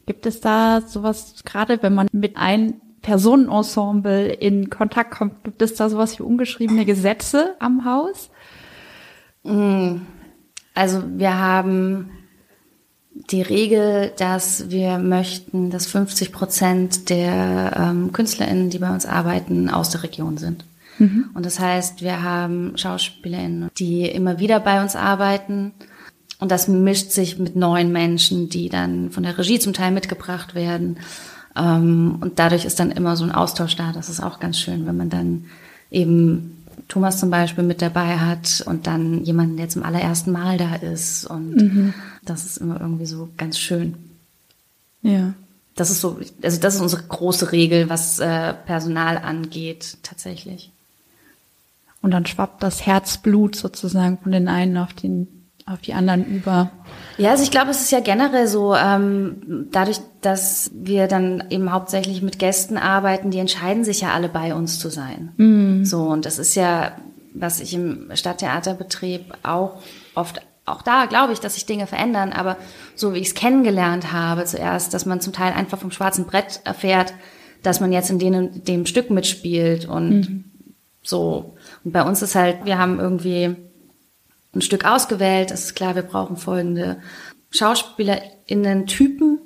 Gibt es da sowas, gerade wenn man mit einem Personenensemble in Kontakt kommt, gibt es da sowas wie ungeschriebene Gesetze am Haus? Mm. Also wir haben die Regel, dass wir möchten, dass 50 Prozent der ähm, KünstlerInnen, die bei uns arbeiten, aus der Region sind. Mhm. Und das heißt, wir haben SchauspielerInnen, die immer wieder bei uns arbeiten. Und das mischt sich mit neuen Menschen, die dann von der Regie zum Teil mitgebracht werden. Ähm, und dadurch ist dann immer so ein Austausch da. Das ist auch ganz schön, wenn man dann eben Thomas zum Beispiel mit dabei hat und dann jemanden, der zum allerersten Mal da ist. Und mhm. das ist immer irgendwie so ganz schön. Ja. Das ist so, also das ist unsere große Regel, was äh, Personal angeht, tatsächlich. Und dann schwappt das Herzblut sozusagen von den einen auf den auf die anderen über. Ja, also ich glaube, es ist ja generell so, ähm, dadurch, dass wir dann eben hauptsächlich mit Gästen arbeiten, die entscheiden sich ja alle bei uns zu sein. Mhm. So, und das ist ja, was ich im Stadttheaterbetrieb auch oft, auch da glaube ich, dass sich Dinge verändern, aber so wie ich es kennengelernt habe zuerst, dass man zum Teil einfach vom schwarzen Brett erfährt, dass man jetzt in dem, dem Stück mitspielt und mhm. So und bei uns ist halt, wir haben irgendwie ein Stück ausgewählt. Es ist klar, wir brauchen folgende SchauspielerInnen-Typen,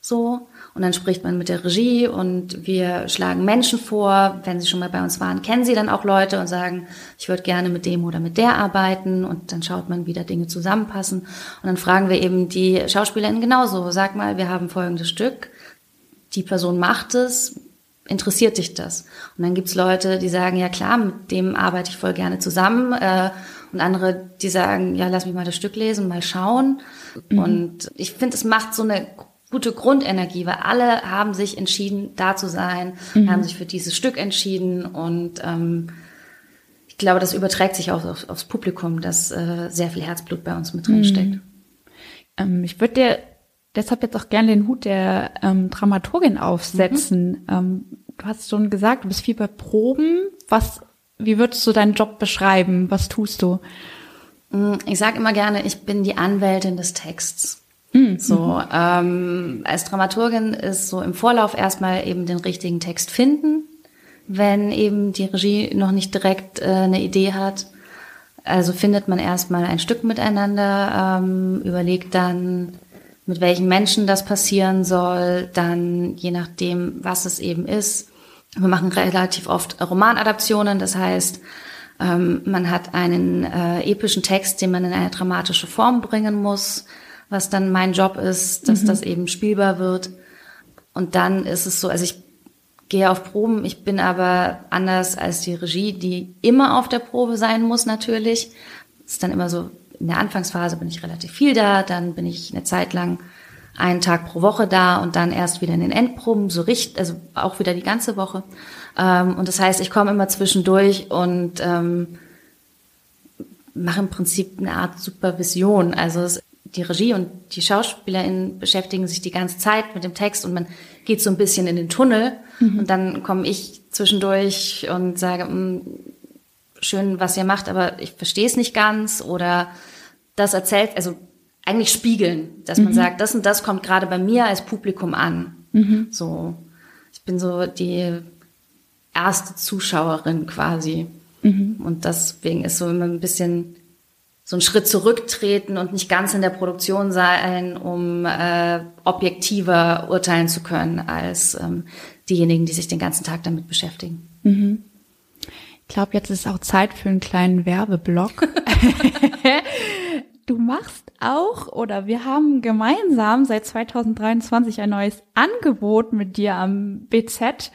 so. Und dann spricht man mit der Regie und wir schlagen Menschen vor. Wenn sie schon mal bei uns waren, kennen sie dann auch Leute und sagen, ich würde gerne mit dem oder mit der arbeiten. Und dann schaut man, wie da Dinge zusammenpassen. Und dann fragen wir eben die SchauspielerInnen genauso. Sag mal, wir haben folgendes Stück. Die Person macht es interessiert dich das? Und dann gibt's Leute, die sagen, ja klar, mit dem arbeite ich voll gerne zusammen. Äh, und andere, die sagen, ja, lass mich mal das Stück lesen, mal schauen. Mhm. Und ich finde, es macht so eine gute Grundenergie, weil alle haben sich entschieden, da zu sein, mhm. haben sich für dieses Stück entschieden und ähm, ich glaube, das überträgt sich auch auf, aufs Publikum, dass äh, sehr viel Herzblut bei uns mit drin steckt. Mhm. Ähm, ich würde dir deshalb jetzt auch gerne den Hut der ähm, Dramaturgin aufsetzen. Mhm. Ähm, du hast schon gesagt, du bist viel bei Proben. Was, wie würdest du deinen Job beschreiben? Was tust du? Mm, ich sage immer gerne, ich bin die Anwältin des Texts. Mhm. So, ähm, als Dramaturgin ist so im Vorlauf erstmal eben den richtigen Text finden, wenn eben die Regie noch nicht direkt äh, eine Idee hat. Also findet man erstmal ein Stück miteinander, ähm, überlegt dann, mit welchen Menschen das passieren soll, dann je nachdem, was es eben ist. Wir machen relativ oft Romanadaptionen, das heißt, Ähm, man hat einen äh, epischen Text, den man in eine dramatische Form bringen muss, was dann mein Job ist, dass mhm. das eben spielbar wird. Und dann ist es so, also ich gehe auf Proben, ich bin aber anders als die Regie, die immer auf der Probe sein muss natürlich. Das ist dann immer so, in der Anfangsphase bin ich relativ viel da, dann bin ich eine Zeit lang einen Tag pro Woche da und dann erst wieder in den Endproben, so richtig, also auch wieder die ganze Woche. Ähm, und das heißt, ich komme immer zwischendurch und ähm, mache im Prinzip eine Art Supervision. Also es, die Regie und die SchauspielerInnen beschäftigen sich die ganze Zeit mit dem Text und man geht so ein bisschen in den Tunnel mhm. und dann komme ich zwischendurch und sage, hm, schön, was ihr macht, aber ich verstehe es nicht ganz oder das erzählt, also eigentlich spiegeln, dass man mhm. sagt, das und das kommt gerade bei mir als Publikum an. Mhm. So, ich bin so die erste Zuschauerin quasi. Mhm. Und deswegen ist so immer ein bisschen so ein Schritt zurücktreten und nicht ganz in der Produktion sein, um äh, objektiver urteilen zu können als ähm, diejenigen, die sich den ganzen Tag damit beschäftigen. Mhm. Ich glaube, jetzt ist auch Zeit für einen kleinen Werbeblock. du machst auch oder wir haben gemeinsam seit 2023 ein neues Angebot mit dir am BZ.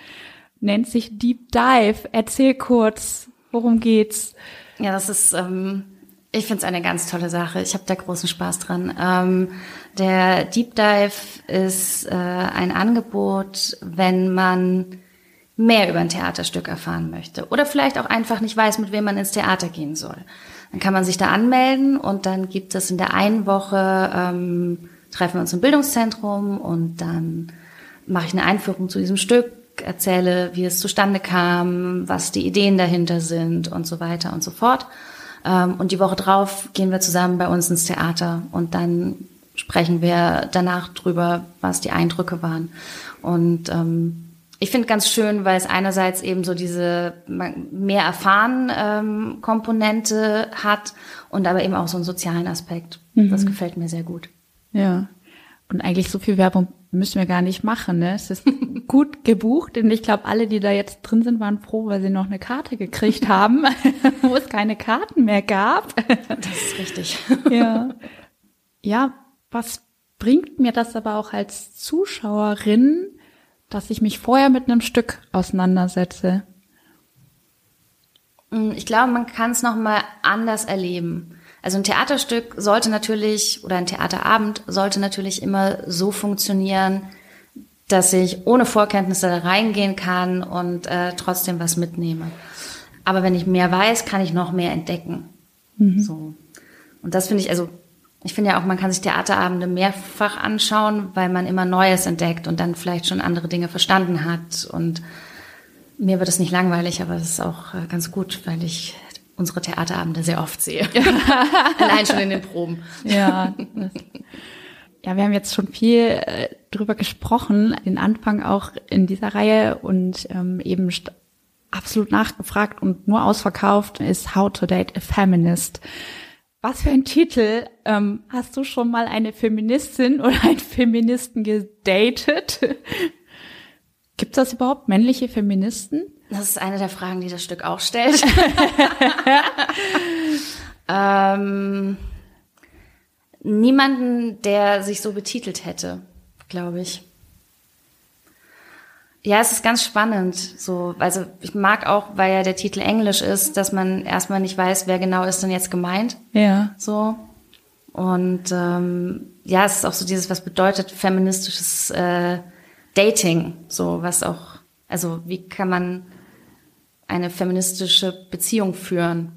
Nennt sich Deep Dive. Erzähl kurz, worum geht's? Ja, das ist, ähm, ich finde es eine ganz tolle Sache. Ich habe da großen Spaß dran. Ähm, der Deep Dive ist äh, ein Angebot, wenn man mehr über ein Theaterstück erfahren möchte oder vielleicht auch einfach nicht weiß, mit wem man ins Theater gehen soll. Dann kann man sich da anmelden und dann gibt es in der einen Woche, ähm, treffen wir uns im Bildungszentrum und dann mache ich eine Einführung zu diesem Stück, erzähle, wie es zustande kam, was die Ideen dahinter sind und so weiter und so fort. Ähm, und die Woche drauf gehen wir zusammen bei uns ins Theater und dann sprechen wir danach drüber, was die Eindrücke waren. Und ähm, ich finde ganz schön, weil es einerseits eben so diese mehr erfahren ähm, Komponente hat und aber eben auch so einen sozialen Aspekt. Mhm. Das gefällt mir sehr gut. Ja. Und eigentlich so viel Werbung müssen wir gar nicht machen. Ne? Es ist gut gebucht und ich glaube, alle, die da jetzt drin sind, waren froh, weil sie noch eine Karte gekriegt haben, wo es keine Karten mehr gab. das ist richtig. ja. Ja, was bringt mir das aber auch als Zuschauerin, dass ich mich vorher mit einem Stück auseinandersetze? Mm, ich glaube, man kann es noch mal anders erleben. Also ein Theaterstück sollte natürlich oder ein Theaterabend sollte natürlich immer so funktionieren, dass ich ohne Vorkenntnisse da reingehen kann und äh, trotzdem was mitnehme. Aber wenn ich mehr weiß, kann ich noch mehr entdecken. Mhm. So. Und das finde ich, also ich finde ja auch, man kann sich Theaterabende mehrfach anschauen, weil man immer Neues entdeckt und dann vielleicht schon andere Dinge verstanden hat. Und mir wird es nicht langweilig, aber es ist auch äh, ganz gut, weil ich unsere Theaterabende sehr oft sehe. Allein schon in den Proben. Ja. Ja, wir haben jetzt schon viel äh, drüber gesprochen, den Anfang auch in dieser Reihe und ähm, eben absolut nachgefragt und nur ausverkauft ist How to Date a Feminist. Was für ein Titel. Ähm, hast du schon mal eine Feministin oder einen Feministen gedatet? Gibt es überhaupt männliche Feministen? Das ist eine der Fragen, die das Stück auch stellt. ähm, niemanden, der sich so betitelt hätte, glaube ich. Ja, es ist ganz spannend. So, also ich mag auch, weil ja der Titel Englisch ist, dass man erstmal nicht weiß, wer genau ist denn jetzt gemeint. Ja. So. Und ähm, ja, es ist auch so dieses, was bedeutet feministisches äh, Dating. So, was auch, also wie kann man eine feministische Beziehung führen?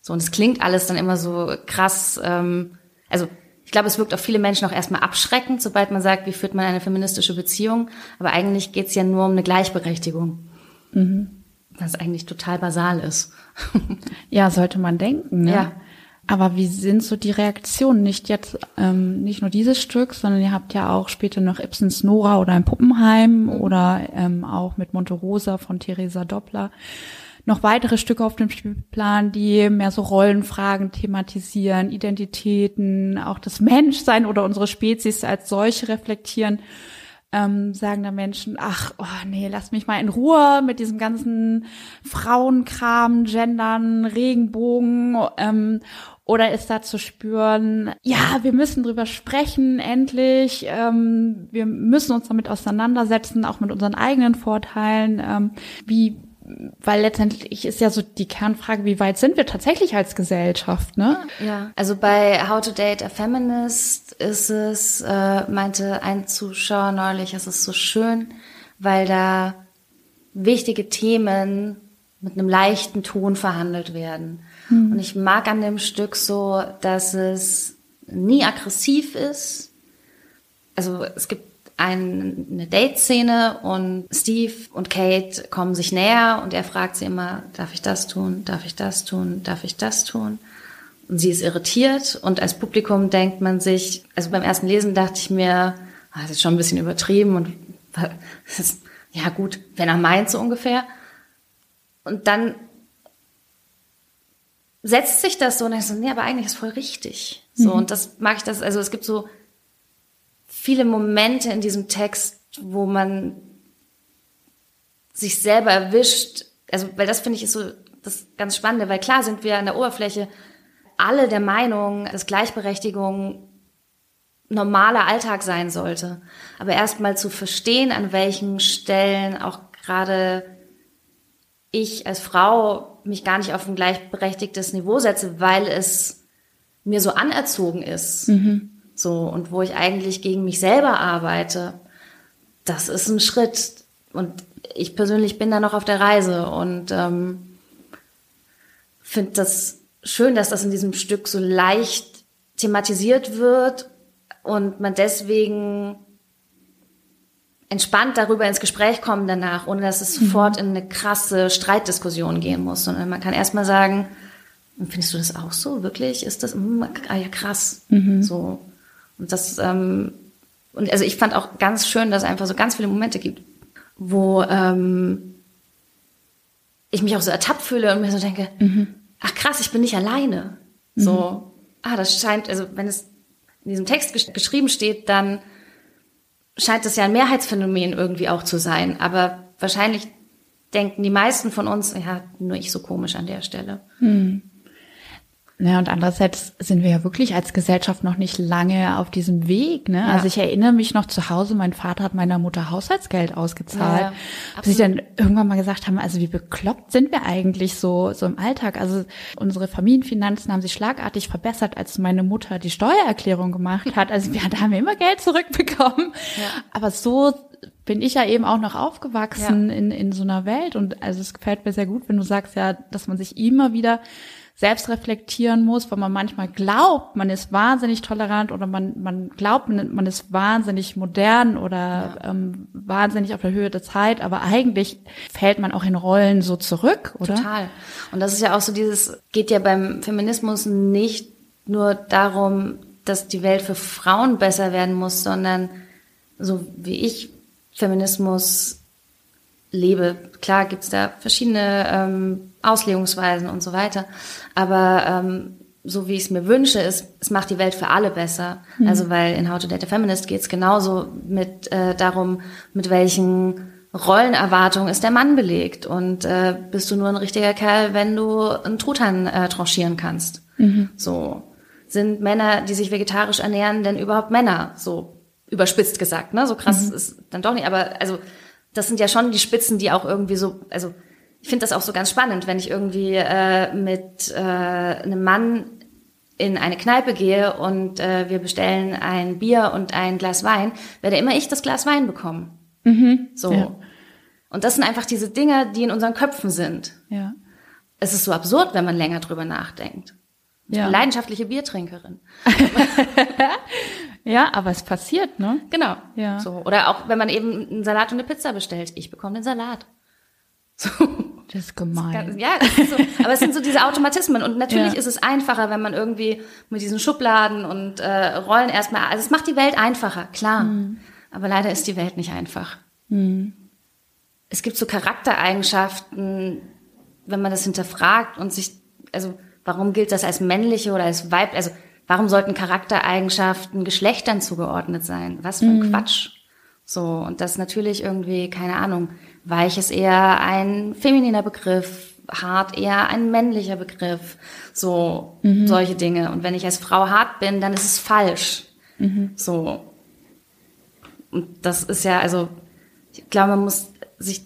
So, und es klingt alles dann immer so krass, ähm, also ich glaube, es wirkt auf viele Menschen auch erstmal abschreckend, sobald man sagt, wie führt man eine feministische Beziehung. Aber eigentlich geht es ja nur um eine Gleichberechtigung. Mhm. Was eigentlich total basal ist. ja, sollte man denken. Ne? Ja. Aber wie sind so die Reaktionen? Nicht jetzt, ähm, nicht nur dieses Stück, sondern ihr habt ja auch später noch Ibsens Nora oder ein Puppenheim mhm. oder ähm, auch mit Monte Rosa von Theresa Doppler noch weitere Stücke auf dem Spielplan, die mehr so Rollenfragen thematisieren, Identitäten, auch das Menschsein oder unsere Spezies als solche reflektieren. ähm, sagen da Menschen, ach, oh nee, lass mich mal in Ruhe mit diesem ganzen Frauenkram, Gendern, Regenbogen ähm, oder ist da zu spüren, ja, wir müssen drüber sprechen, endlich. Ähm, wir müssen uns damit auseinandersetzen, auch mit unseren eigenen Vorteilen. Ähm, wie, weil letztendlich ist ja so die Kernfrage, wie weit sind wir tatsächlich als Gesellschaft, ne? Ja, also bei How to Date a Feminist ist es, äh, meinte ein Zuschauer neulich, es ist so schön, weil da wichtige Themen mit einem leichten Ton verhandelt werden. Mhm. Und ich mag an dem Stück so, dass es nie aggressiv ist. Also es gibt eine Date-Szene und Steve und Kate kommen sich näher und er fragt sie immer, darf ich das tun, darf ich das tun, darf ich das tun? Und sie ist irritiert und als Publikum denkt man sich, also beim ersten Lesen dachte ich mir, ah, das ist schon ein bisschen übertrieben und ja gut, wenn er meint so ungefähr. Und dann setzt sich das so und ich so, nee, aber eigentlich ist voll richtig. So, mhm. und das mag ich das, also es gibt so viele Momente in diesem Text, wo man sich selber erwischt, also, weil das finde ich ist so das ganz Spannende, weil klar sind wir an der Oberfläche alle der Meinung, dass Gleichberechtigung normaler Alltag sein sollte. Aber erstmal zu verstehen, an welchen Stellen auch gerade ich als Frau mich gar nicht auf ein gleichberechtigtes Niveau setze, weil es mir so anerzogen ist. Mhm. So, und wo ich eigentlich gegen mich selber arbeite. Das ist ein Schritt. Und ich persönlich bin da noch auf der Reise und ähm, finde das schön, dass das in diesem Stück so leicht thematisiert wird und man deswegen entspannt darüber ins Gespräch kommen danach, ohne dass es mhm. sofort in eine krasse Streitdiskussion gehen muss, sondern man kann erstmal sagen, findest du das auch so? Wirklich? Ist das, mm, ah ja, krass. Mhm. So. Und das, ähm, und also ich fand auch ganz schön, dass es einfach so ganz viele Momente gibt, wo ähm, ich mich auch so ertappt fühle und mir so denke, mhm. ach krass, ich bin nicht alleine. So, mhm. ah, das scheint, also wenn es in diesem Text gesch geschrieben steht, dann scheint es ja ein Mehrheitsphänomen irgendwie auch zu sein. Aber wahrscheinlich denken die meisten von uns, ja, nur ich so komisch an der Stelle. Hm. Ja, und andererseits sind wir ja wirklich als Gesellschaft noch nicht lange auf diesem Weg. Ne? Ja. Also ich erinnere mich noch zu Hause, mein Vater hat meiner Mutter Haushaltsgeld ausgezahlt. Ja, bis sie dann irgendwann mal gesagt haben, also wie bekloppt sind wir eigentlich so, so im Alltag? Also unsere Familienfinanzen haben sich schlagartig verbessert, als meine Mutter die Steuererklärung gemacht hat. Also wir, da haben wir immer Geld zurückbekommen. Ja. Aber so bin ich ja eben auch noch aufgewachsen in, in so einer Welt. Und also es gefällt mir sehr gut, wenn du sagst ja, dass man sich immer wieder selbst reflektieren muss, weil man manchmal glaubt, man ist wahnsinnig tolerant oder man, man glaubt, man ist wahnsinnig modern oder ja. ähm, wahnsinnig auf der Höhe der Zeit, aber eigentlich fällt man auch in Rollen so zurück, oder? Total. Und das ist ja auch so dieses, geht ja beim Feminismus nicht nur darum, dass die Welt für Frauen besser werden muss, sondern so wie ich Feminismus lebe. Klar gibt's da verschiedene ähm, Auslegungsweisen und so weiter. Aber ähm, so wie ich es mir wünsche, ist, es macht die Welt für alle besser. Mhm. Also weil in How to Date a Feminist geht es genauso mit äh, darum, mit welchen Rollenerwartungen ist der Mann belegt. Und äh, bist du nur ein richtiger Kerl, wenn du einen Truthahn äh, tranchieren kannst. Mhm. So. Sind Männer, die sich vegetarisch ernähren, denn überhaupt Männer? So überspitzt gesagt, ne? So krass mhm. ist dann doch nicht. Aber also das sind ja schon die Spitzen, die auch irgendwie so, also ich finde das auch so ganz spannend, wenn ich irgendwie äh, mit äh, einem Mann in eine Kneipe gehe und äh, wir bestellen ein Bier und ein Glas Wein, werde immer ich das Glas Wein bekommen. Mhm, so. Ja. Und das sind einfach diese Dinge, die in unseren Köpfen sind. Ja. Es ist so absurd, wenn man länger drüber nachdenkt. Ich ja. bin leidenschaftliche Biertrinkerin. ja, aber es passiert, ne? Genau. Ja. So. Oder auch, wenn man eben einen Salat und eine Pizza bestellt. Ich bekomme den Salat. So. Das ist gemein. Ja, ist so, aber es sind so diese Automatismen und natürlich ja. ist es einfacher, wenn man irgendwie mit diesen Schubladen und äh, Rollen erstmal, also es macht die Welt einfacher, klar. Mhm. Aber leider ist die Welt nicht einfach. Mhm. Es gibt so Charaktereigenschaften, wenn man das hinterfragt und sich, also warum gilt das als männliche oder als weib, also warum sollten Charaktereigenschaften Geschlechtern zugeordnet sein? Was für ein mhm. Quatsch. So, und das natürlich irgendwie, keine Ahnung, weich ist eher ein femininer Begriff, hart eher ein männlicher Begriff, so mhm. solche Dinge. Und wenn ich als Frau hart bin, dann ist es falsch. Mhm. So. Und das ist ja, also, ich glaube, man muss sich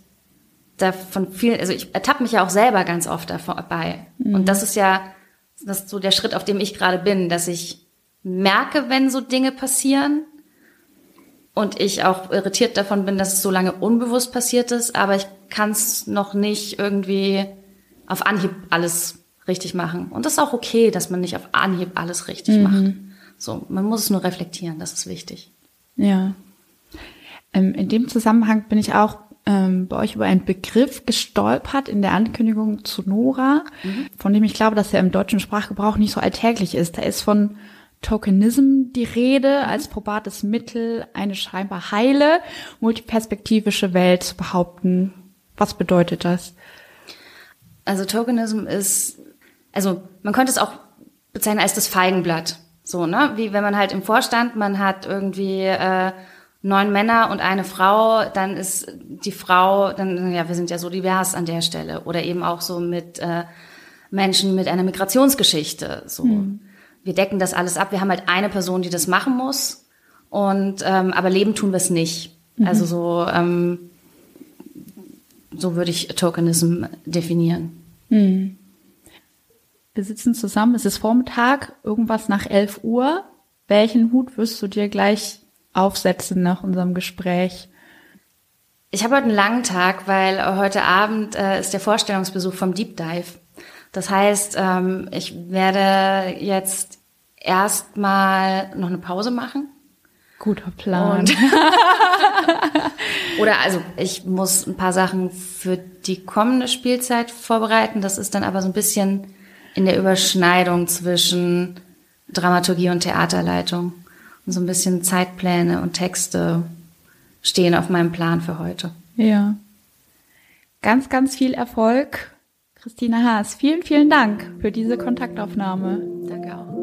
davon viel, also ich ertappe mich ja auch selber ganz oft dabei. Mhm. Und das ist ja, das ist so der Schritt, auf dem ich gerade bin, dass ich merke, wenn so Dinge passieren und ich auch irritiert davon bin, dass es so lange unbewusst passiert ist, aber ich kann es noch nicht irgendwie auf Anhieb alles richtig machen. Und das ist auch okay, dass man nicht auf Anhieb alles richtig mhm. macht. So, man muss es nur reflektieren, das ist wichtig. Ja. Ähm, in dem Zusammenhang bin ich auch ähm, bei euch über einen Begriff gestolpert in der Ankündigung zu Nora, mhm. von dem ich glaube, dass er im deutschen Sprachgebrauch nicht so alltäglich ist. Da ist von Tokenism die Rede als probates Mittel, eine scheinbar heile, multiperspektivische Welt zu behaupten. Was bedeutet das? Also Tokenism ist, also man könnte es auch bezeichnen als das Feigenblatt. So, ne? Wie wenn man halt im Vorstand, man hat irgendwie äh, neun Männer und eine Frau, dann ist die Frau, dann, ja, wir sind ja so divers an der Stelle. Oder eben auch so mit äh, Menschen mit einer Migrationsgeschichte. So. Hm. Wir decken das alles ab. Wir haben halt eine Person, die das machen muss. Und ähm, aber leben tun wir es nicht. Mhm. Also so ähm, so würde ich Tokenism definieren. Hm. Wir sitzen zusammen, es ist Vormittag, irgendwas nach 11 Uhr. Welchen Hut wirst du dir gleich aufsetzen nach unserem Gespräch? Ich habe heute einen langen Tag, weil heute Abend äh, ist der Vorstellungsbesuch vom Deep Dive. Das heißt, ähm, ich werde jetzt erstmal noch eine Pause machen Guter Plan. oder also ich muss ein paar Sachen für die kommende Spielzeit vorbereiten. Das ist dann aber so ein bisschen in der Überschneidung zwischen Dramaturgie und Theaterleitung. Und so ein bisschen Zeitpläne und Texte stehen auf meinem Plan für heute. Ja. Ganz, ganz viel Erfolg. Christina Haas, vielen, vielen Dank für diese Kontaktaufnahme. Danke auch.